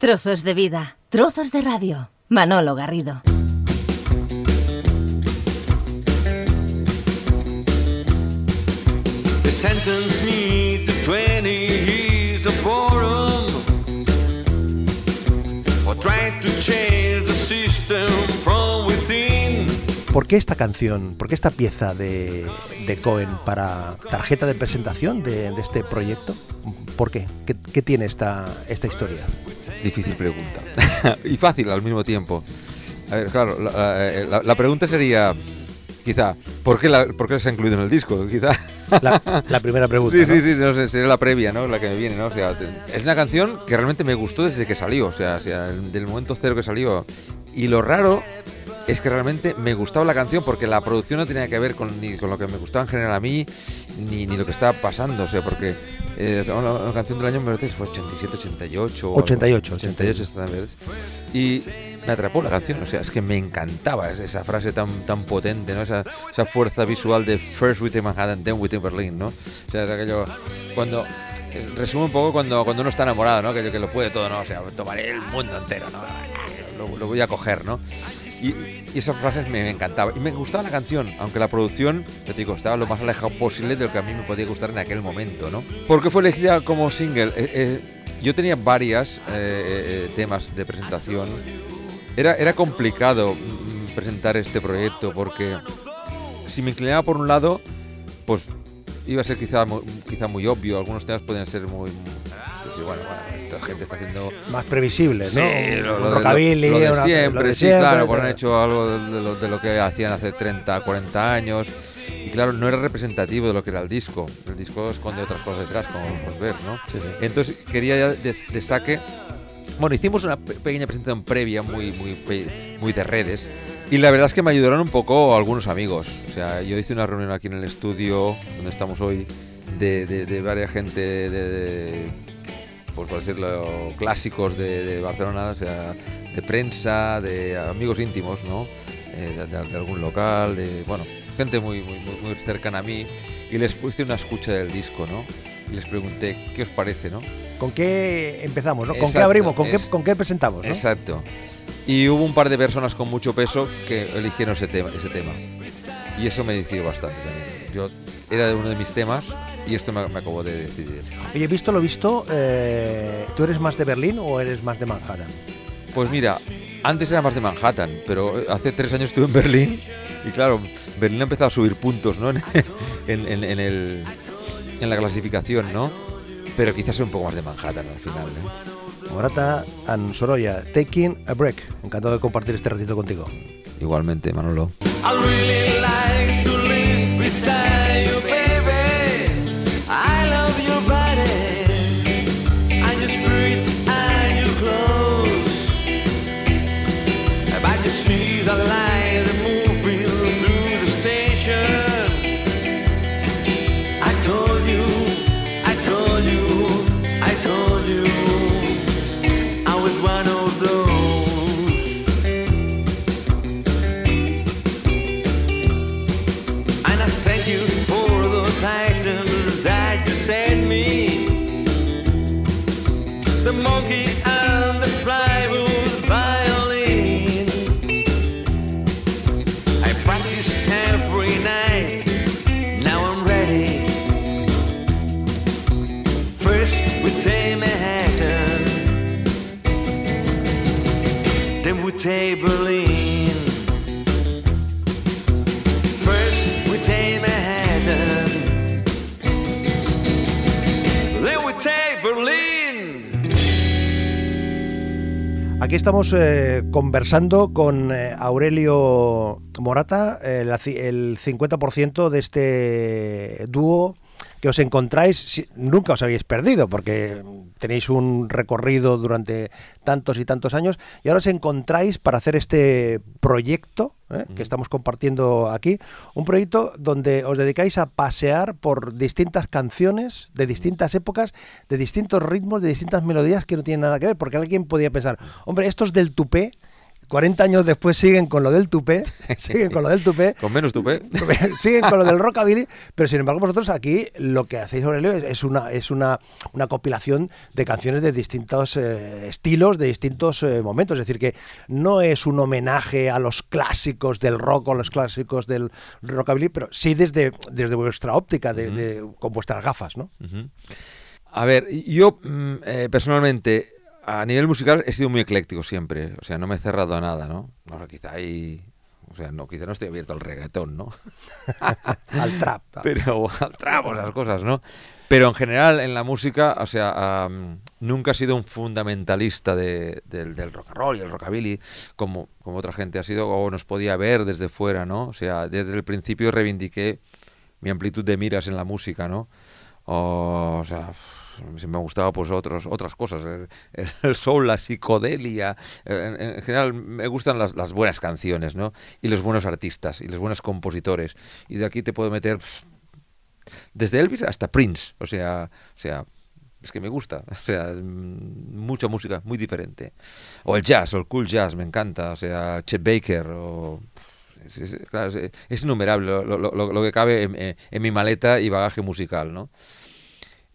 Trozos de vida, trozos de radio. Manolo Garrido. They sentenced me to 20 years of boredom for trying to change the system from within. ¿Por qué esta canción, por qué esta pieza de, de Cohen para tarjeta de presentación de, de este proyecto? ¿Por qué? ¿Qué, qué tiene esta, esta historia? Difícil pregunta. y fácil al mismo tiempo. A ver, claro, la, la- la pregunta sería, quizá, ¿por qué, la, ¿por qué se ha incluido en el disco? Quizá. La, la primera pregunta. Sí, ¿no? sí, sí, no sé, sería la previa, ¿no? La que me viene, ¿no? O sea, es una canción que realmente me gustó desde que salió, o sea, o sea, del momento cero que salió. Y lo raro es que realmente me gustaba la canción porque la producción no tenía que ver con, ni con lo que me gustaba en general a mí, ni, ni lo que estaba pasando, o sea, porque eh, una, una canción del año me parece que fue 87, 88. o algo. 88, 88 exactamente. Y me atrapó la canción, o sea, es que me encantaba esa, frase tan, tan potente, ¿no? Esa, esa fuerza visual de First with Manhattan, then with Berlin, ¿no? O sea, es aquello, cuando, es- resume un poco cuando, cuando uno está enamorado, ¿no? Que, que lo puede todo, ¿no? O sea, tomaré el mundo entero, ¿no? Lo, lo voy a coger, ¿no? Y, esas frases me, me encantaban. Y me gustaba la canción, aunque la producción, te digo, estaba lo más alejado posible de lo que a mí me podía gustar en aquel momento, ¿no? ¿Por qué fue elegida como single? Eh, eh, yo tenía varias eh, temas de presentación. Era, era complicado mm, presentar este proyecto porque si me inclinaba por un lado, pues iba a ser quizá, quizá muy obvio. Algunos temas podían ser muy... sí, bueno, bueno, esta gente está haciendo Más previsible, ¿no? Sí, Un lo, lo rockabilly, lo de siempre, lo de sí, claro, pues han hecho algo de, lo, de lo que hacían hace 30, 40 años. Y claro, no era representativo de lo que era el disco. El disco esconde otras cosas detrás, como podemos ver, ¿no? Entonces quería ya de, de saque. Bueno, hicimos una pe- pequeña presentación previa muy, muy, muy de redes. Y la verdad es que me ayudaron un poco algunos amigos. O sea, yo hice una reunión aquí en el estudio, donde estamos hoy, de, de, de varias gente de, de- pues por decirlo, clásicos de, de Barcelona, o sea, de prensa, de amigos íntimos, ¿no? Eh, de, de- algún local, de, bueno, gente muy, muy, muy, cercana a mí. Y les hice una escucha del disco, ¿no? Y les pregunté, ¿qué os parece, no? ¿Con qué empezamos, no? ¿Con qué Exacto, abrimos? ¿Con, es- qué, ¿Con qué presentamos, no? Exacto. Y hubo un par de personas con mucho peso que eligieron ese tema. Ese tema. Y eso me decidió bastante también. Yo era uno de mis temas y esto me, me acabó de decidir. Oye, visto lo visto, eh, ¿tú eres más de Berlín o eres más de Manhattan? Pues mira, antes era más de Manhattan, pero hace tres años estuve en Berlín y claro, Berlín ha empezado a subir puntos, ¿no? En, en- en el, en la clasificación, ¿no? Pero quizás soy un poco más de Manhattan al final, ¿no? Morata and Sorolla, Taking a Break. Encantado de compartir este ratito contigo. Igualmente, Manolo. Berlin. First we take Manhattan, then we take Berlin. Aquí estamos eh, conversando con eh, Aurelio Morata, eh, el 50% de este dúo que os encontráis, nunca os habéis perdido, porque tenéis un recorrido durante tantos y tantos años, y ahora os encontráis para hacer este proyecto ¿eh? que estamos compartiendo aquí, un proyecto donde os dedicáis a pasear por distintas canciones de distintas épocas, de distintos ritmos, de distintas melodías que no tienen nada que ver, porque alguien podía pensar, hombre, estos del tupé 40 años después siguen con lo del tupé, siguen con lo del tupé, Con menos tupé. siguen con lo del rockabilly, pero sin embargo vosotros aquí lo que hacéis, Aurelio, es, es una es una, una compilación de canciones de distintos eh, estilos, de distintos eh, momentos. Es decir, que no es un homenaje a los clásicos del rock o los clásicos del rockabilly, pero sí desde, desde vuestra óptica, de, de- con vuestras gafas, ¿no? A ver, yo mm, eh, personalmente, a nivel musical, he sido muy ecléctico siempre. O sea, no me he cerrado a nada, ¿no? No, quizá ahí. O sea, no, quizá no estoy abierto al reggaetón, ¿no? Al trap. pero al trap o esas cosas, ¿no? Pero en general en la música, o sea, am, nunca he sido un fundamentalista de- del, del rock and roll y el rockabilly, como, como otra gente ha sido o nos podía ver desde fuera, ¿no? O sea, desde el principio reivindiqué mi amplitud de miras en la música, ¿no? O, sea, si me gustaba pues otros, otras cosas, el, el soul, la psicodelia, eh, en, en general me gustan las, buenas canciones, ¿no? Y los buenos artistas y los buenos compositores. Y de aquí te puedo meter desde Elvis hasta Prince, o sea, o sea, es que me gusta, o sea, mucha música muy diferente. O el jazz, o el cool jazz, me encanta, o sea, Chet Baker, o es, es- innumerable lo, que cabe en- en mi maleta y bagaje musical, ¿no?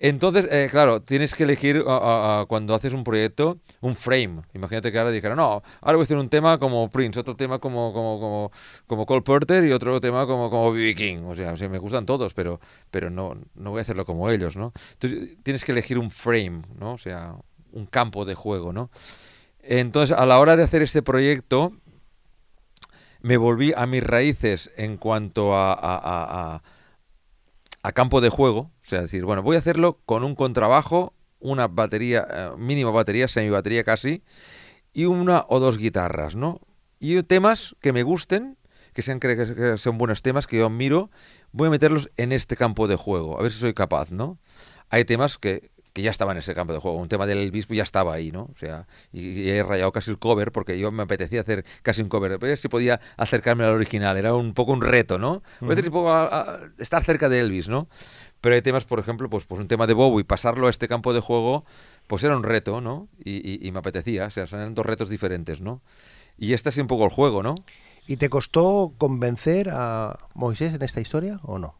Entonces, eh, claro, tienes que elegir a- a cuando haces un proyecto un frame. Imagínate que ahora dijera, no, ahora voy a hacer un tema como Prince, otro tema como como como, como Cole Porter y otro tema como como B.B. King. O sea, o sea, me gustan todos, pero pero no no voy a hacerlo como ellos, ¿no? Entonces tienes que elegir un frame, ¿no? O sea, un campo de juego, ¿no? Entonces, a la hora de hacer este proyecto, me volví a mis raíces en cuanto a- a- a- a campo de juego, o sea, decir, bueno, voy a hacerlo con un contrabajo, una batería, eh, mínima batería, semi batería casi, y una o dos guitarras, ¿no? Y temas que me gusten, que sean que, son buenos temas, que yo miro, voy a meterlos en este campo de juego, a ver si soy capaz, ¿no? Hay temas que, que ya estaban en ese campo de juego, un tema del Elvis ya estaba ahí, ¿no? O sea, y, y he rayado casi el cover porque yo me apetecía hacer casi un cover, pero si podía acercarme al original, era un poco un reto, ¿no? A veces un poco a- a estar cerca de Elvis, ¿no? Pero hay temas, por ejemplo, pues, pues un tema de Bowie, pasarlo a este campo de juego, pues era un reto, ¿no? Y, y- y me apetecía, o sea, son dos retos diferentes, ¿no? Y este sido un poco el juego, ¿no? ¿Y te costó convencer a Moisés en esta historia o no?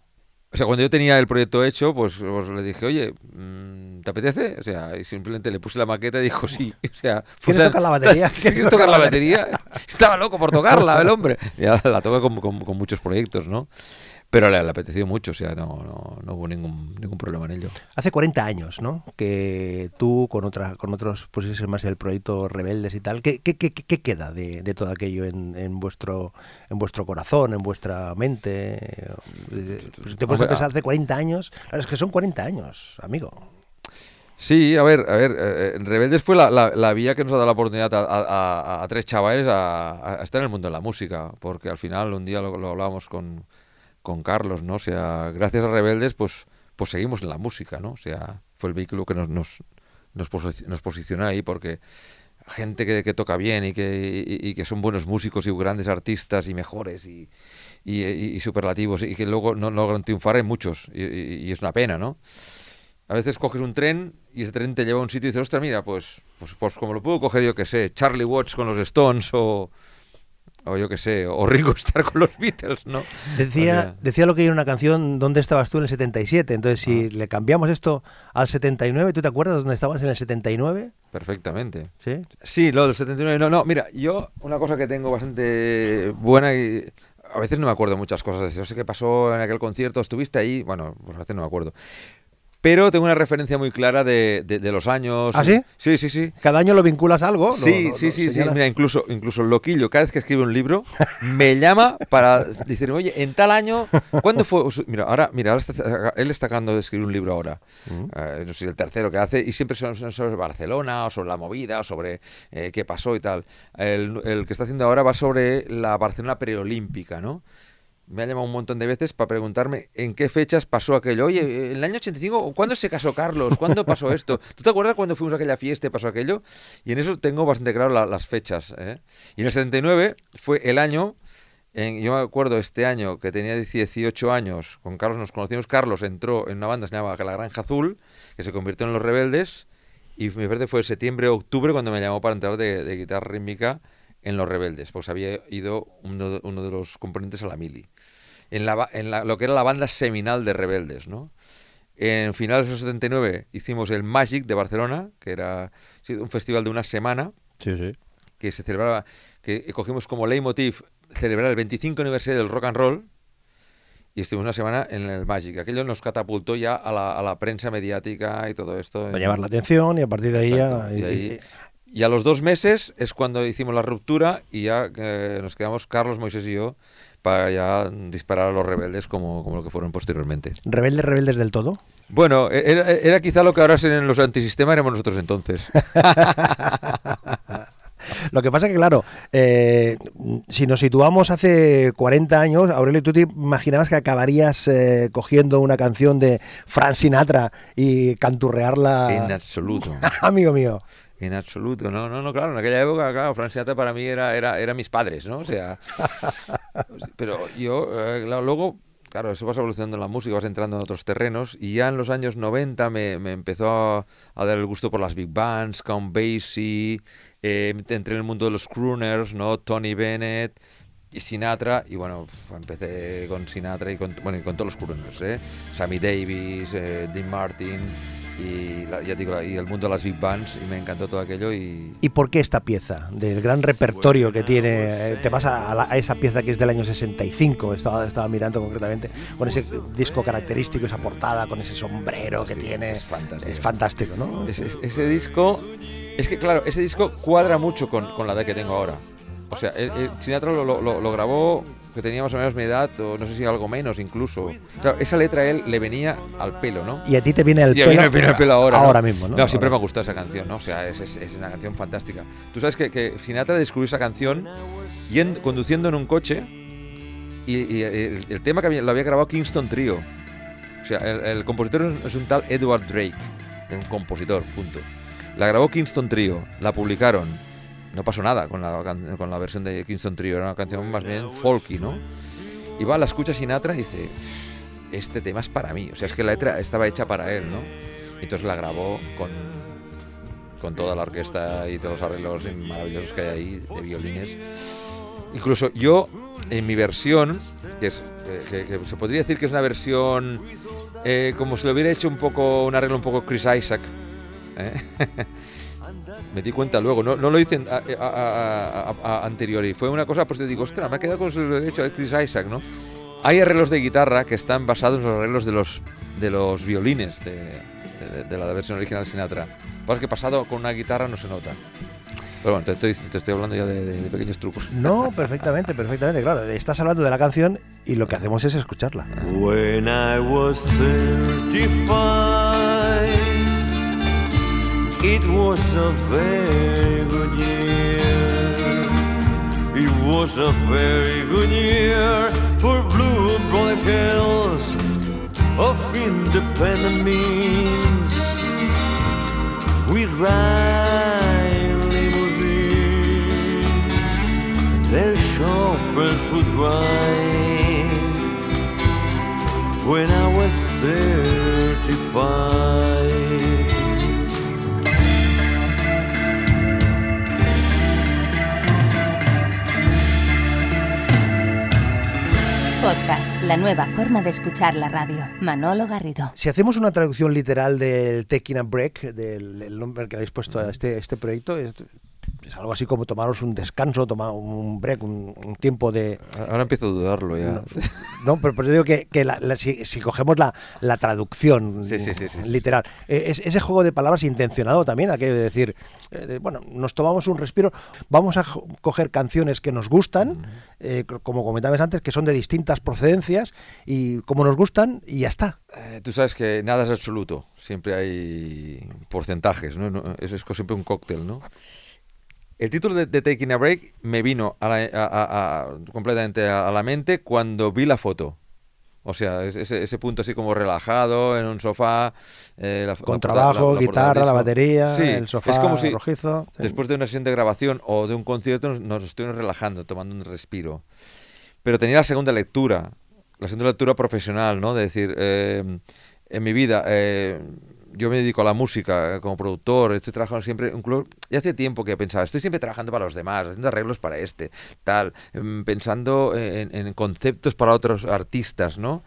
O sea, cuando yo tenía el proyecto hecho, pues, pues le dije, oye, mm, ¿te apetece? O sea, y simplemente le puse la maqueta y dijo sí. O sea, ¿Quieres tocar la batería? ¿Quieres tocar la batería? Estaba loco por tocarla, el hombre. Ya la toca con, con- con muchos proyectos, ¿no? Pero le, le apeteció mucho, o sea, no, no, no hubo ningún, ningún problema en ello. Hace 40 años, ¿no? Que tú con otra, con otros pues más del proyecto Rebeldes y tal, ¿qué, qué, qué- qué queda de, de todo aquello en, en vuestro en vuestro corazón, en vuestra mente? Eh, pues te puedes Hombre, pensar ah. hace 40 años, claro, es que son 40 años, amigo. Sí, a ver, a ver, eh, eh, Rebeldes fue la, la- la vía que nos ha dado la oportunidad a, a- a- a tres chavales a, a estar en el mundo de la música, porque al final un día lo, lo hablábamos con, con Carlos, ¿no? O sea, gracias a Rebeldes, pues, pues seguimos en la música, ¿no? O sea, fue el vehículo que nos, nos, nos, nos posicionó ahí, porque gente que, toca bien y que, y, que son buenos músicos y grandes artistas y mejores y, y, superlativos y que luego no logran triunfar hay muchos y es una pena, ¿no? A veces coges un tren y ese tren te lleva a un sitio y dices, ostras, mira, pues, pues, pues como lo puedo coger yo que sé, Charlie Watts con los Stones o, o yo que sé, o Ringo Starr con los Beatles, ¿no? Decía, O sea, decía lo que era una canción, ¿dónde estabas tú en el 77? Entonces, si Ah. le cambiamos esto al 79, ¿tú te acuerdas dónde estabas en el 79? perfectamente. ¿Sí? Sí, lo del 79. No, no, mira, yo una cosa que tengo bastante buena y a veces no me acuerdo muchas cosas. No sé qué pasó en aquel concierto, estuviste ahí, bueno, pues a veces no me acuerdo. Pero tengo una referencia muy clara de, de- de los años. ¿Ah, sí? Sí, sí, sí. ¿Cada año lo vinculas a algo? ¿Lo- Sí, lo- sí, lo sí, sí. Mira, incluso, incluso el loquillo, cada vez que escribe un libro, me llama para decirme, oye, en tal año, ¿cuándo fue? Mira, ahora, mira, ahora está- él está acabando de escribir un libro ahora. Mm. Eh, no sé, el tercero que hace, y siempre son, son sobre Barcelona, o sobre la movida, o sobre eh, qué pasó y tal. El, el que está haciendo ahora va sobre la Barcelona preolímpica, ¿no? Me ha llamado un montón de veces para preguntarme en qué fechas pasó aquello. Oye, en el año 85, ¿cuándo se casó Carlos? ¿Cuándo pasó esto? ¿Tú te acuerdas cuando fuimos a aquella fiesta y pasó aquello? Y en eso tengo bastante claro la- las fechas. ¿eh? Y en el 79 fue el año, en- yo me acuerdo este año que tenía 18 años, con Carlos nos conocimos, Carlos entró en una banda que se llamaba La Granja Azul, que se convirtió en Los Rebeldes, y me parece fue septiembre o octubre cuando me llamó para entrar de, de guitarra rítmica en Los Rebeldes, pues había ido uno de, uno de los componentes a la mili. En, la, en la- lo que era la banda seminal de Rebeldes, ¿no? En finales del 79 hicimos el Magic de Barcelona, que era un festival de una semana, Sí, sí. que se celebraba, que cogimos como leitmotiv celebrar el 25 aniversario del rock and roll y estuvimos una semana en el Magic. Aquello nos catapultó ya a la, a la prensa mediática y todo esto. Para llamar la atención y a partir de ahí Exacto, ya... y ahí- Y a los dos meses es cuando hicimos la ruptura y ya eh, nos quedamos Carlos, Moisés y yo para ya disparar a los rebeldes como, como lo que fueron posteriormente. ¿Rebeldes, rebeldes del todo? Bueno, e- era, era quizá lo que ahora en los antisistemas éramos nosotros entonces. Lo que pasa que, claro, eh, si nos situamos hace 40 años, Aurelio, tú te imaginabas que acabarías eh, cogiendo una canción de Frank Sinatra y canturrearla... en absoluto. Amigo mío. En absoluto, no, no, no, claro, en aquella época, claro, Frank Sinatra para mí era, era, era mis padres, ¿no? O sea, pero yo, eh, luego, claro, eso vas evolucionando en la música, vas entrando en otros terrenos, y ya en los años 90 me, me empezó a, a dar el gusto por las big bands, Count Basie, eh, entré en el mundo de los crooners, ¿no? Tony Bennett y Sinatra, y bueno, empecé con Sinatra y con, bueno, y con todos los crooners, ¿eh? Sammy Davis, eh, Dean Martin, y la- ya te digo, y el mundo de las big bands, y me encantó todo aquello, y... ¿Y por qué esta pieza? Del gran repertorio que tiene. eh, te vas a, la- a esa pieza que es del año 65, estaba, estaba mirando concretamente, con ese disco característico, esa portada, con ese sombrero que tiene. es fantástico. Es fantástico, ¿no? Ese, ese disco, es que claro, ese disco cuadra mucho con, con la edad que tengo ahora. O sea, el, el Sinatra lo, lo- lo- lo grabó, que tenía más o menos mi edad, o no sé si algo menos incluso. Claro, esa letra a él le venía al pelo, ¿no? Y a ti te viene el Y a mí pelo. me viene el pelo ahora. Ahora ¿no? mismo, ¿no? No, siempre me ha gustado esa canción, ¿no? O sea, es, es- es una canción fantástica. Tú sabes que, que Sinatra descubrió esa canción yendo- conduciendo en un coche y, y el, el tema que había- lo había grabado Kingston Trio. O sea, el, el compositor es- un tal Edward Drake, un compositor, punto. La grabó Kingston Trio, la publicaron. No pasó nada con la, con la versión de Kingston Trio, era una canción más bien folky, ¿no? Y va, la escucha Sinatra y dice, este tema es para mí. O sea, es que la letra estaba hecha para él, ¿no? Y entonces la grabó con, con toda la orquesta y todos los arreglos maravillosos que hay ahí de violines. Incluso yo, en mi versión, que, es, eh, que- que se podría decir que es una versión eh, como si lo hubiera hecho un poco, un arreglo un poco Chris Isaac. ¿eh? me di cuenta luego, no, no lo hice a, a- a- a- a- anteriori. Fue una cosa, pues te digo, ostras, me ha quedado con lo hecho de Chris Isaac, ¿no? Hay arreglos de guitarra que están basados en los arreglos de los, de los violines de, de- de la versión original de Sinatra. Lo que pasa es que pasado con una guitarra no se nota. Pero bueno, te estoy, te estoy hablando ya de, de- de pequeños trucos. No, perfectamente, perfectamente. Claro, estás hablando de la canción y lo que hacemos es escucharla. When I was 35, it was a very good year. It was a very good year for blue and black hills of independent means. We ride limousines, their chauffeurs would drive when I was 35. La nueva forma de escuchar la radio. Manolo Garrido. Si hacemos una traducción literal del Taking a Break, del el nombre que habéis puesto a este, este proyecto, es, algo así como tomaros un descanso, tomar un break, un, un tiempo de... Ahora empiezo a dudarlo ya. No, no, pero, pero digo que, que la- la- si, si cogemos la, la traducción Sí, sí, sí, sí. literal, eh, es, ese juego de palabras intencionado también, aquello de decir, eh, de, bueno, nos tomamos un respiro, vamos a coger canciones que nos gustan, eh, co- como comentabas antes, que son de distintas procedencias y como nos gustan y ya está. Eh, tú sabes que nada es absoluto, siempre hay porcentajes, ¿no? No, Eso es siempre un cóctel, ¿no? El título de, de Taking a Break me vino a la- a- a- a- completamente a, la mente cuando vi la foto. O sea, es- ese, ese punto así como relajado en un sofá. eh, la- Con la trabajo, portada guitarra, la batería, Sí, el sofá es como si rojizo. sí. Después de una sesión de grabación o de un concierto nos, nos estuvimos relajando, tomando un respiro. Pero tenía la segunda lectura, la segunda lectura profesional, ¿no? De decir, eh, en mi vida, eh, yo me dedico a la música eh, como productor, estoy trabajando siempre, incluso, y hace tiempo que pensaba, estoy siempre trabajando para los demás, haciendo arreglos para este, tal, em, pensando en, conceptos para otros artistas, ¿no?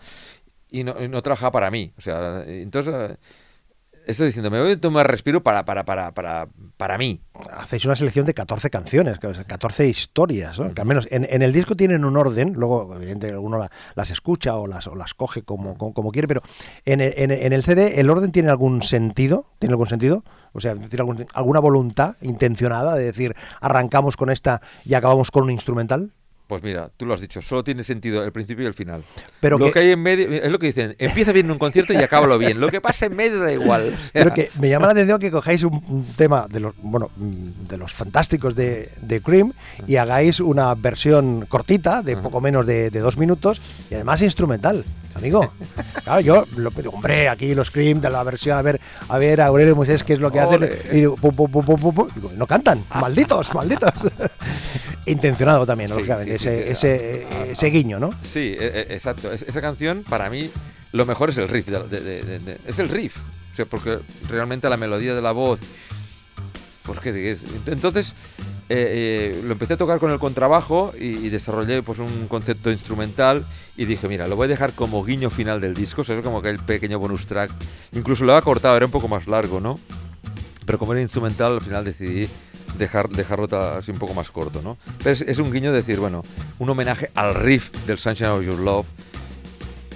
Y no, y no trabajaba para mí, o sea, entonces... Estoy diciendo, me voy a tomar respiro para, para, para, para, para mí. Hacéis una selección de 14 canciones, que- 14 historias, ¿no? que al menos en, el disco tienen un orden, luego evidentemente uno la- las escucha o las, o las coge como, como, quiere, pero en en, en el CD el orden tiene algún sentido, tiene algún sentido, o sea, tiene alguna voluntad intencionada de decir arrancamos con esta y acabamos con un instrumental. Pues mira, tú lo has dicho, solo tiene sentido el principio y el final. Pero lo que- que... hay en medio, es lo que dicen, empieza bien un concierto y acábalo bien. Lo que pasa en medio da igual. o sea, Pero que me llama la atención que cojáis un, un tema de los bueno mm, de los fantásticos de, de Cream y hagáis una versión cortita de poco menos de, de dos minutos y además instrumental, amigo. Claro, yo lo digo, hombre, aquí los Cream de la versión, a ver, a ver, Aurelio Moisés, qué es lo que hacen. Y digo, pum, pum, pum, pum, pum, pum. Digo, no cantan, malditos, malditos. Intencionado también, Sí, lógicamente, sí, sí, ese, sí. ese, ese guiño, ¿no? Sí, e- e- exacto. Es- esa canción, para mí, lo mejor es el riff. de la- de- de- de- de- es el riff. O sea, porque realmente la melodía de la voz. Pues qué es. Entonces, eh, eh, lo empecé a tocar con el contrabajo y, desarrollé pues un concepto instrumental y dije, mira, lo voy a dejar como guiño final del disco, ¿sabes? Como que el pequeño bonus track. Incluso lo había cortado, era un poco más largo, ¿no? Pero como era instrumental, al final decidí dejar, dejarlo así un poco más corto, ¿no? Pero es, es un guiño de decir, bueno, un homenaje al riff del Sunshine of Your Love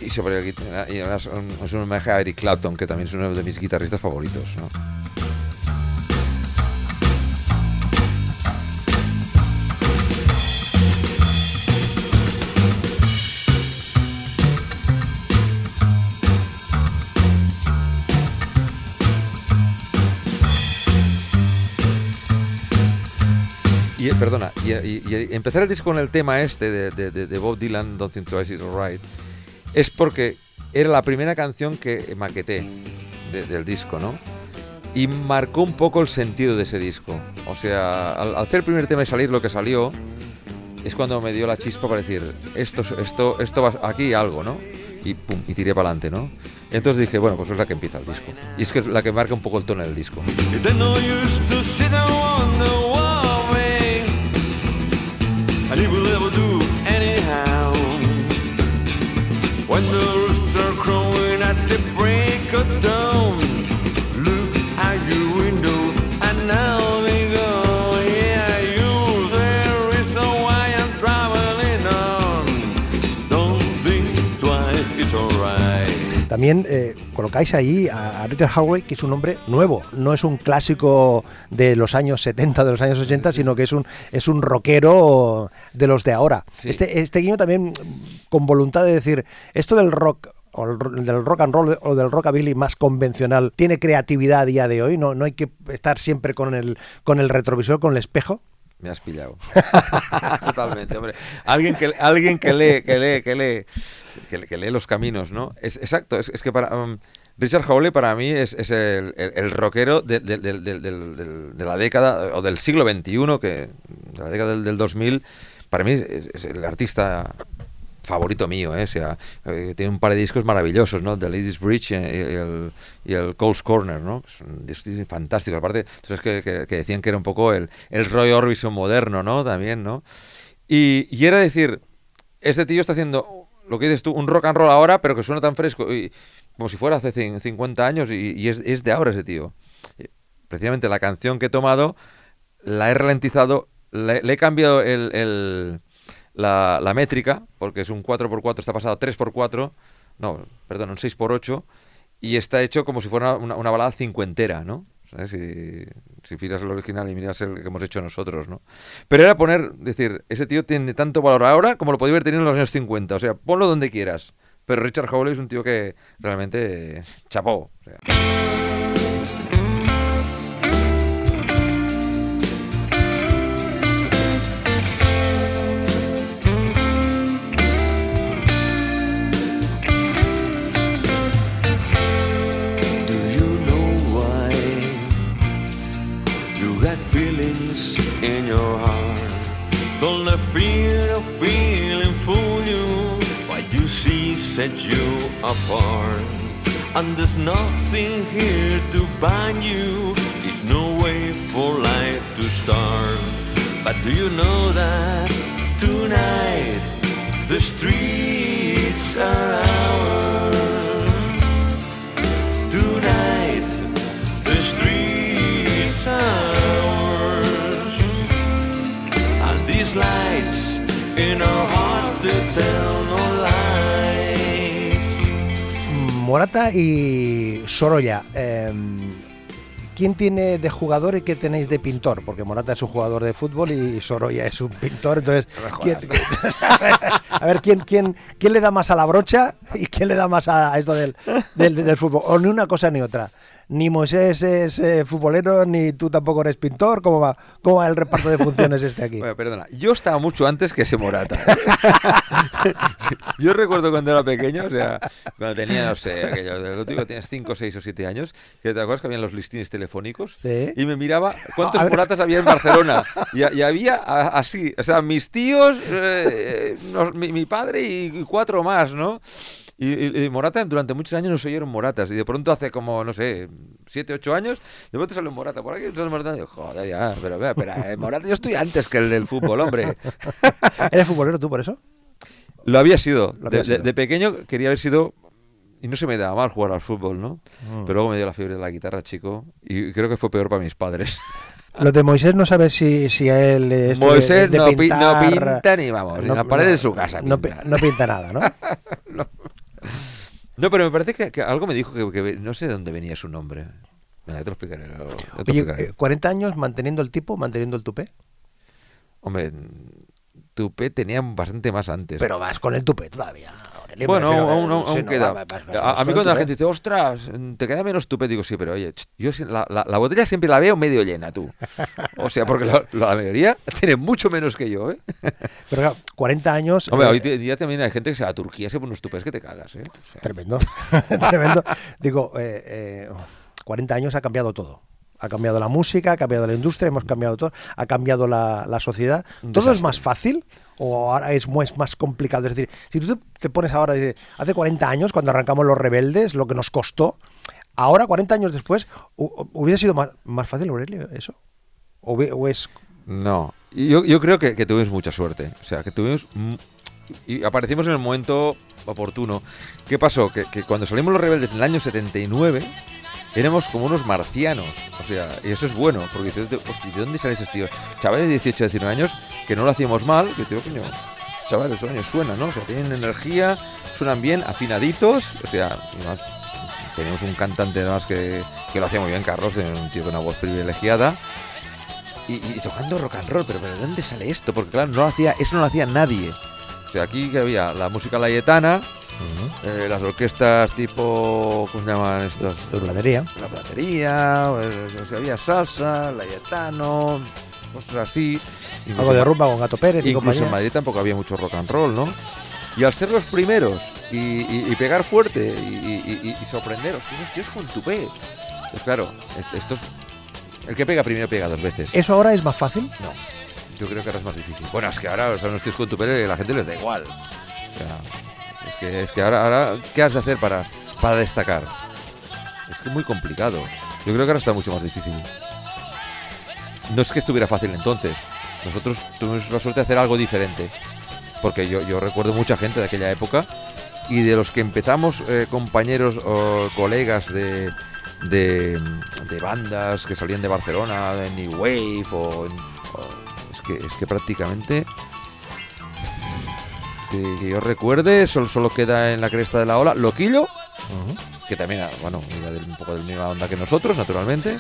y sobre y es un homenaje a Eric Clapton, que también es uno de mis guitarristas favoritos, ¿no? Perdona, y, y- y empezar el disco con el tema este de, de- de- de Bob Dylan, Don't Think Twice Is Alright, es porque era la primera canción que maqueté de- del disco, ¿no? Y marcó un poco el sentido de ese disco. O sea, al, al hacer el primer tema y salir lo que salió, es cuando me dio la chispa para decir, esto, esto, esto va aquí algo, ¿no? Y pum, y tiré para adelante, ¿no? Entonces dije, bueno, pues es la que empieza el disco. Y es que es la que marca un poco el tono del disco. It will never do anyhow. When the rooster crowing at the break of dawn, look out your window and now they go. Yeah, you, there is a why I'm traveling on. Don't think twice, it's alright. También eh, colocáis ahí a, Richard Howley, que es un hombre nuevo, no es un clásico de los años 70, de los años 80, sino que es un, es un rockero de los de ahora. Sí. Este, este guiño también con voluntad de decir, esto del rock o el del rock and roll o del rockabilly más convencional tiene creatividad a día de hoy, no, no hay que estar siempre con el, con el retrovisor, con el espejo. Me has pillado. Totalmente, hombre. Alguien que, alguien que lee, que lee, que lee, que, lee- los caminos, ¿no? Es exacto, es, es que para um, Richard Hawley para mí es, es el, el- rockero de, de- de- de- la década o del siglo XXI, que de la década del, del 2000, para mí es el artista favorito mío, ¿eh? O sea, eh, tiene un par de discos maravillosos, ¿no? The Ladies Bridge y, y el, y el Corner, ¿no? Es un disco fantástico. Aparte, entonces que, que- que decían que era un poco el, el Roy Orbison moderno, ¿no? También, ¿no? Y, y era decir, este tío está haciendo lo que dices tú, un rock and roll ahora, pero que suena tan fresco, y, como si fuera hace cin- 50 años, y, y es, es de ahora ese tío. Y Precisamente la canción que he tomado, la he ralentizado, le, le he cambiado el, el- la, métrica, porque es un 4x4, está pasado a 3x4, no, perdón, un 6x8, y está hecho como si fuera una, balada cincuentera, ¿no? ¿Sabes? Si, si miras el original y miras el que hemos hecho nosotros, ¿no? Pero era poner, decir, ese tío tiene tanto valor ahora como lo podía haber tenido en los años 50, o sea, ponlo donde quieras. Pero Richard Hawley es un tío que realmente eh, chapó. o sea. Set you apart. and there's nothing here to bind you. There's no way for life to start. But do you know that tonight the streets are ours? Morata y Sorolla. eh, ¿Quién tiene de jugador y qué tenéis de pintor? Porque Morata es un jugador de fútbol y Sorolla es un pintor. Entonces, ¿quién- a ver, ¿quién, quién, ¿quién le da más a la brocha y quién le da más a, a esto del, del, del fútbol? O ni una cosa ni otra. Ni Moisés es eh, futbolero, ni tú tampoco eres pintor. ¿Cómo va, ¿Cómo va el reparto de funciones este aquí? Bueno, perdona, yo estaba mucho antes que ese Morata. yo recuerdo cuando era pequeño, o sea, cuando tenía, no sé, aquello, lo digo, tienes 5, 6 o 7 años, que te acuerdas que habían los listines telefónicos Sí. y me miraba cuántos. Moratas había en Barcelona. Y, y había a- así, o sea, mis tíos, eh, nos- mi, mi padre y, y cuatro más, ¿no? Y, y- Morata durante muchos años no se oyeron Moratas. Y de pronto hace como, no sé, 7, 8 años, de pronto sale un Morata. Por aquí sale un Morata. Y yo, joder, ya, pero vea, pero eh, Morata, yo estoy antes que el del fútbol, hombre. ¿Eres futbolero tú por eso? Lo había sido. Lo De, había de- sido. de pequeño quería haber sido. Y no se me daba mal jugar al fútbol, ¿no? Mm. Pero luego me dio la fiebre de la guitarra, chico. Y creo que fue peor para mis padres. Lo de Moisés no sabes si, si a él... eh, esto de- Moisés de no, pi- no pintar- pinta ni vamos, en la pared de su casa. No, pinta. pi- no pinta nada, ¿no? No, pero me parece que, que algo me dijo que, que no sé de dónde venía su nombre. Venga, ya te lo explicaré. lo- ya te lo Oye, explicaré. eh, 40 años manteniendo el tipo, manteniendo el tupé. Hombre, Tupé tenía bastante más antes. Pero vas con el tupé todavía. Aurelio, bueno, aún, eh, aún- queda. A, mí cuando la gente dice, ostras, te queda menos tupé, digo, sí, pero oye, yo la, la- la botella siempre la veo medio llena, tú. O sea, porque la, la mayoría tiene mucho menos que yo, ¿eh? Pero claro, 40 años. Hombre, eh, hoy día también hay gente que se va a Turquía, se pone unos tupés que te cagas, ¿eh? O sea, Tremendo. Tremendo. Digo, eh, eh, 40 años ha cambiado todo. Ha cambiado la música, ha cambiado la industria, hemos cambiado todo, ha cambiado la, la sociedad. Un ¿Todo es desastre. más fácil o ahora es más, más complicado? Es decir, si tú te, pones ahora, hace 40 años, cuando arrancamos los rebeldes, lo que nos costó, ahora, 40 años después, hu- ¿hubiera sido más, más fácil, Aurelio, eso? ¿O, o es No, yo, yo creo que, que tuvimos mucha suerte. O sea, que tuvimos. Y aparecimos en el momento oportuno. ¿Qué pasó? Que, que cuando salimos los rebeldes en el año 79, éramos como unos marcianos. O sea, y eso es bueno, porque dices, "Hostia, ¿de dónde salen esos tíos? Chavales de 18, 19 años, que no lo hacíamos mal, que digo, coño, chavales, coño, suenan, ¿no? O sea, tienen energía, suenan bien, afinaditos, o sea, teníamos un cantante además que, que lo hacía muy bien, Carlos, un tío con una voz privilegiada. Y, y tocando rock and roll, pero, pero ¿de dónde sale esto? Porque claro, no lo hacía, eso no lo hacía nadie. O sea, aquí que había la música layetana, eh, las orquestas tipo, ¿cómo se llaman estas? la platería? La platería, eh, o sea, había salsa, layetano, cosas así. Incluso Algo de rumba con Gato Pérez y Incluso en compañía. Madrid tampoco había mucho rock and roll, ¿no? Y al ser los primeros y, y- y pegar fuerte y, sorprenderos, que esos tíos con tupé. Pues claro, est- estos. El que pega primero pega dos veces. ¿Eso ahora es más fácil? No, yo creo que ahora es más difícil. Bueno, es que ahora son los tíos con tupé y a la gente les da igual. O sea, es que, es que ahora, ahora, ¿qué has de hacer para, para destacar? Es que es muy complicado. Yo creo que ahora está mucho más difícil. No es que estuviera fácil entonces. Nosotros tuvimos la suerte de hacer algo diferente. Porque yo, yo recuerdo mucha gente de aquella época y de los que empezamos, eh, compañeros o colegas de, de, de bandas que salían de Barcelona, de New Wave, o, o- que, es que prácticamente que, yo recuerde, solo, solo queda en la cresta de la ola Loquillo, que también, ah, bueno, del- un poco de la misma onda que nosotros, naturalmente.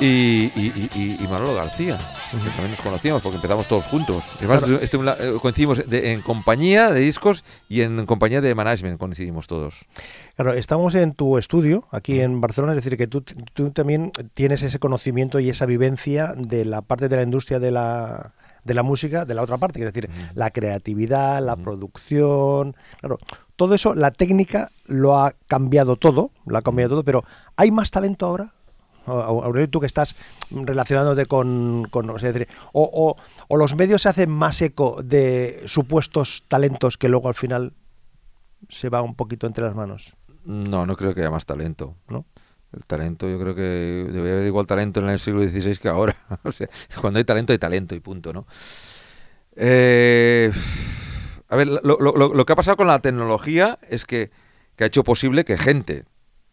Y, y- y- y- Manolo García, que también nos conocíamos porque empezamos todos juntos. Además, Claro. este- eh, coincidimos de- en compañía de discos y en compañía de management, coincidimos todos. Claro, estamos en tu estudio aquí en Barcelona, es decir, que tú, tú también tienes ese conocimiento y esa vivencia de la parte de la industria de la, de la música, de la otra parte, es decir, la creatividad, la producción, claro, todo eso, la técnica lo ha cambiado todo, lo ha cambiado todo, pero ¿hay más talento ahora? Aurelio, tú que estás relacionándote con, con o sea, es decir, o, o- o los medios se hacen más eco de supuestos talentos que luego al final se va un poquito entre las manos. No, no creo que haya más talento. ¿no? El talento, yo creo que debe haber igual talento en el siglo XVI que ahora. o sea, cuando hay talento, hay talento y punto, ¿no? Eh, a ver, lo, lo- lo- lo que ha pasado con la tecnología es que, que ha hecho posible que gente,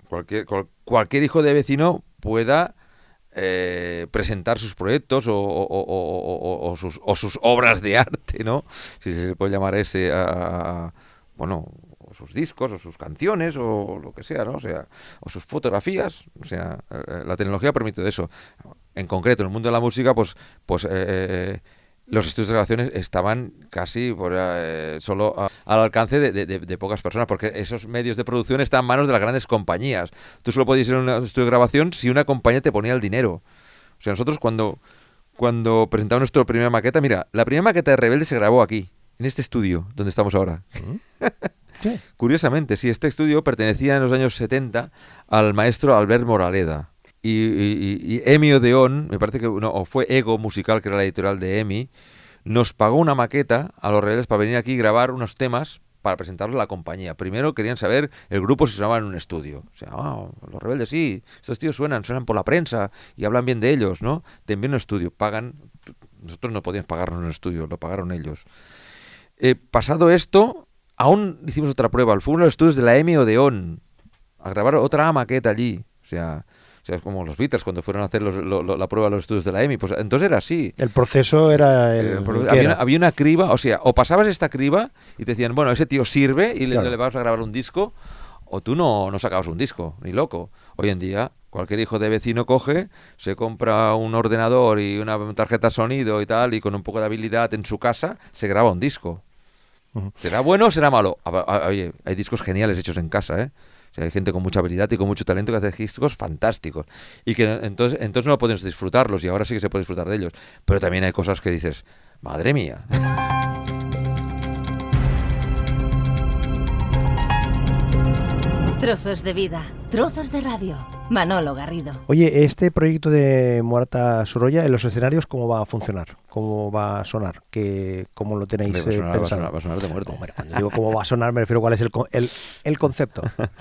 cualquier, cual- cualquier hijo de vecino pueda eh, presentar sus proyectos o, sus, obras de arte, ¿no? Si se puede llamar ese a, bueno, o sus discos, o sus canciones, o lo que sea, ¿no? O sea, o sus fotografías, o sea, eh, la tecnología ha permitido eso. En concreto, en el mundo de la música, pues, pues eh, eh, los estudios de grabaciones estaban casi por, eh, solo a- al alcance de, de- pocas personas, porque esos medios de producción están en manos de las grandes compañías. Tú solo podías ir a un estudio de grabación si una compañía te ponía el dinero. O sea, nosotros cuando, cuando presentamos nuestra primera maqueta, mira, la primera maqueta de Rebelde se grabó aquí, en este estudio donde estamos ahora. Sí. Curiosamente, sí, este estudio pertenecía en los años 70 al maestro Albert Moraleda. Y, y, y- Emi Odeón, me parece que no, fue Ego Musical, que era la editorial de Emi, nos pagó una maqueta a los rebeldes para venir aquí y grabar unos temas para presentarlo a la compañía. Primero querían saber el grupo si sonaba en un estudio. O sea, ah, los rebeldes sí, estos tíos suenan, suenan por la prensa y hablan bien de ellos, ¿no? Te envían un estudio, pagan. Nosotros no podíamos pagarnos un estudio, lo pagaron ellos. Eh, pasado esto, aún hicimos otra prueba. Fuimos a los estudios de la Emi Odeón a grabar otra maqueta allí. O sea, sea, es como los Beatles cuando fueron a hacer los- lo- lo- la prueba a los estudios de la Emi. Pues entonces era así. El proceso era el, Eh, el que había, era. una, había una criba, o sea, o pasabas esta criba y te decían, bueno, ese tío sirve y le, Claro. le vas a grabar un disco, o tú no, no sacabas un disco, ni loco. Hoy en día, cualquier hijo de vecino coge, se compra un ordenador y una tarjeta sonido y tal, y con un poco de habilidad en su casa, se graba un disco. ¿Será bueno o será malo? Oye, hay discos geniales hechos en casa, ¿eh? Hay gente con mucha habilidad y con mucho talento que hace discos fantásticos. Y que entonces, entonces no podemos disfrutarlos y ahora sí que se puede disfrutar de ellos. Pero también hay cosas que dices, madre mía. Trozos de vida, trozos de radio. Manolo Garrido. Oye, este proyecto de Morata Sorolla en los escenarios, ¿cómo va a funcionar? ¿Cómo va a sonar? ¿Qué, ¿Cómo lo tenéis Hombre, va, a eh, sonar, va a pensado? sonar- va a sonar de muerte. Hombre, cuando digo cómo va a sonar, me refiero a cuál es el, co- el, el concepto.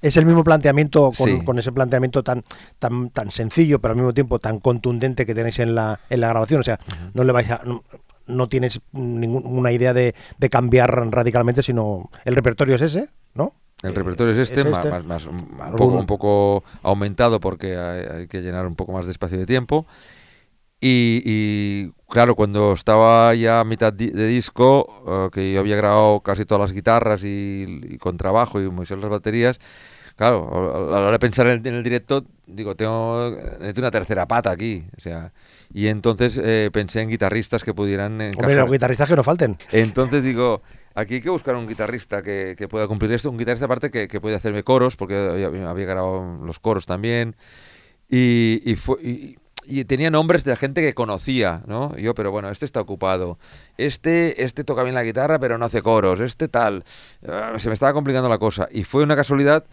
Es el mismo planteamiento, con, Sí. con ese planteamiento tan, tan, tan sencillo, pero al mismo tiempo tan contundente que tenéis en la, en la grabación. O sea, no le vais a. No, no tienes ninguna idea de, de cambiar radicalmente, sino el repertorio es ese, ¿no? El Eh, repertorio es este, ma- este. Más, más- un, poco, un poco aumentado porque hay, hay que llenar un poco más de espacio de tiempo. Y, y, claro, cuando estaba ya a mitad di- de disco, eh, que yo había grabado casi todas las guitarras y, y con trabajo y muchas las baterías, claro, a la hora de pensar en el, en el directo, digo, tengo necesito una tercera pata aquí. O sea, y entonces eh, pensé en guitarristas que pudieran Hombre, encajar. los guitarristas que no falten. Entonces digo, aquí hay que buscar un guitarrista que, que pueda cumplir esto, un guitarrista aparte que, que puede hacerme coros, porque había, grabado los coros también. Y, y, fue- y- y tenía nombres de la gente que conocía, ¿no? Yo, pero bueno, este está ocupado. Este, este toca bien la guitarra, pero no hace coros. Este tal. Ah, se me estaba complicando la cosa. Y fue una casualidad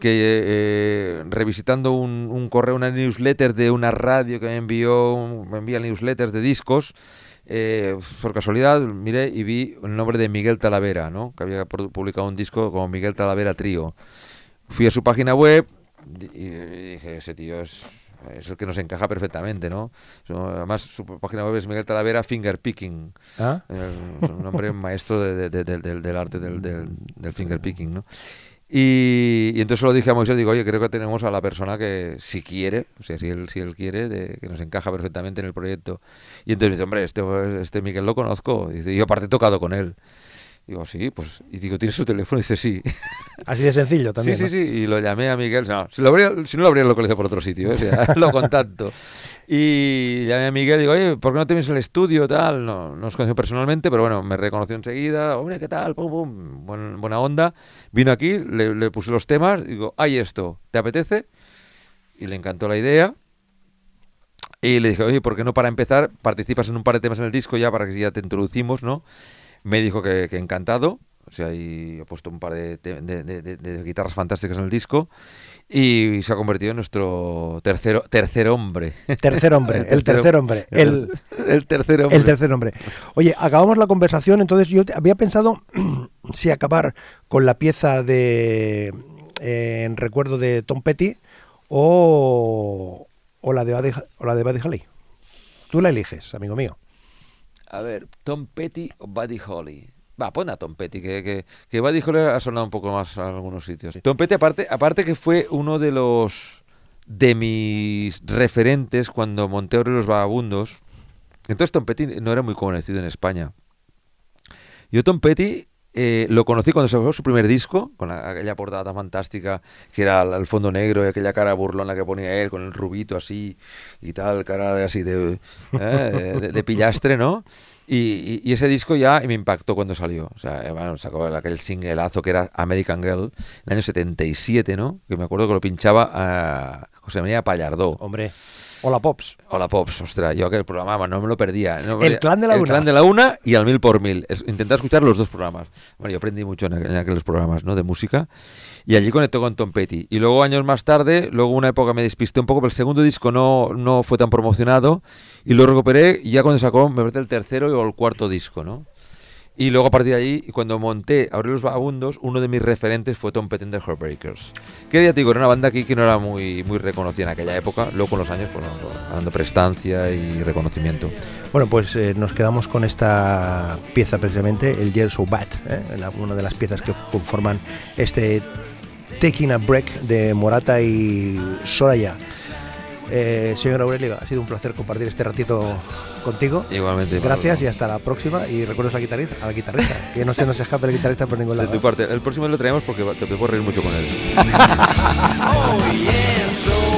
que eh, revisitando un, un correo, una newsletter de una radio que me envió, me envía newsletters de discos, eh, por casualidad miré y vi el nombre de Miguel Talavera, ¿no? Que había publicado un disco como Miguel Talavera Trío. Fui a su página web y dije, ese tío es, es el que nos encaja perfectamente, ¿no? Además, su página web es Miguel Talavera Finger Picking. ¿Ah? El- un hombre maestro de- de- de- del- arte del, del, del finger picking, ¿no? Y, y entonces lo dije a Moisés, digo, oye, creo que tenemos a la persona que si quiere, o sea, si él, si él quiere, de, que nos encaja perfectamente en el proyecto. Y entonces dice, hombre, este, este Miguel lo conozco. Dice, yo aparte he tocado con él. Digo, sí, pues, y digo, ¿tienes su teléfono? Y dice, sí. Así de sencillo también. Sí, sí, sí, y lo llamé a Miguel. No, si, lo habría, si no lo habría localizado por otro sitio, ¿eh? O sea, lo contacto. Y llamé a Miguel y digo, oye, ¿por qué no te vienes al estudio? Tal, no, no nos conoció personalmente, pero bueno, me reconoció enseguida. Hombre, ¿qué tal? Pum, pum, buen- buena onda. Vino aquí, le, le puse los temas, digo, hay esto, ¿te apetece? Y le encantó la idea. Y le dije, oye, ¿por qué no para empezar participas en un par de temas en el disco ya para que ya te introducimos, ¿no? Me dijo que, que encantado. O sea, y he puesto un par de, de- de- de- de guitarras fantásticas en el disco. Y se ha convertido en nuestro tercero, tercer hombre. Tercer hombre, el tercer hombre. El, el tercer hombre. el tercer hombre. Oye, acabamos la conversación, entonces yo te- había pensado si acabar con la pieza de eh, en recuerdo de Tom Petty o, o la de Buddy, o la de Buddy Holly. Tú la eliges, amigo mío. A ver, Tom Petty o Buddy Holly. Va, pon a Tom Petty, que, que, que Buddy Holly ha sonado un poco más en algunos sitios. Tom Petty, aparte, aparte que fue uno de los de mis referentes cuando monté los Vagabundos. Entonces Tom Petty no era muy conocido en España. Yo Tom Petty eh, lo conocí cuando sacó su primer disco, con la- aquella portada tan fantástica que era el fondo negro y aquella cara burlona que ponía él, con el rubito así y tal, cara de, así de, eh, de, de pillastre, ¿no? Y, y- ese disco ya me impactó cuando salió. O sea, eh, bueno, sacó aquel singleazo que era American Girl en el año 77, ¿no? Que me acuerdo que lo pinchaba a José María Pallardó. Hombre, hola Pops. Hola Pops, ostras, yo aquel programa no me lo perdía. no me El perdía. Clan de la El Una. Clan de la Una y al Mil por Mil. Intenté escuchar los dos programas. Bueno, yo aprendí mucho en, aqu- en aquellos programas, ¿no? De música. Y allí conectó con Tom Petty. Y luego, años más tarde, luego una época me despisté un poco, pero el segundo disco no, no fue tan promocionado. Y lo recuperé y ya cuando sacó, me parece el tercero o el cuarto disco, ¿no? Y luego a partir de ahí, cuando monté Aurelio los Vagabundos, uno de mis referentes fue Tom Petty the Heartbreakers. Que ya te digo, era una banda aquí que no era muy, muy reconocida en aquella época. Luego con los años, pues, bueno, ganando prestancia y reconocimiento. Bueno, pues eh, nos quedamos con esta pieza precisamente, el Year So ¿eh? Una de las piezas que conforman este Taking a Break de Morata y Soraya. Eh, señor Aurelio, ha sido un placer compartir este ratito contigo. Igualmente. Gracias y hasta la próxima. Y recuerdos a la guitarrista, a la guitarrista que no se nos escape el guitarrista por ningún De lado. tu parte, el próximo lo traemos porque te puedo reír mucho con él. Oh yeah, so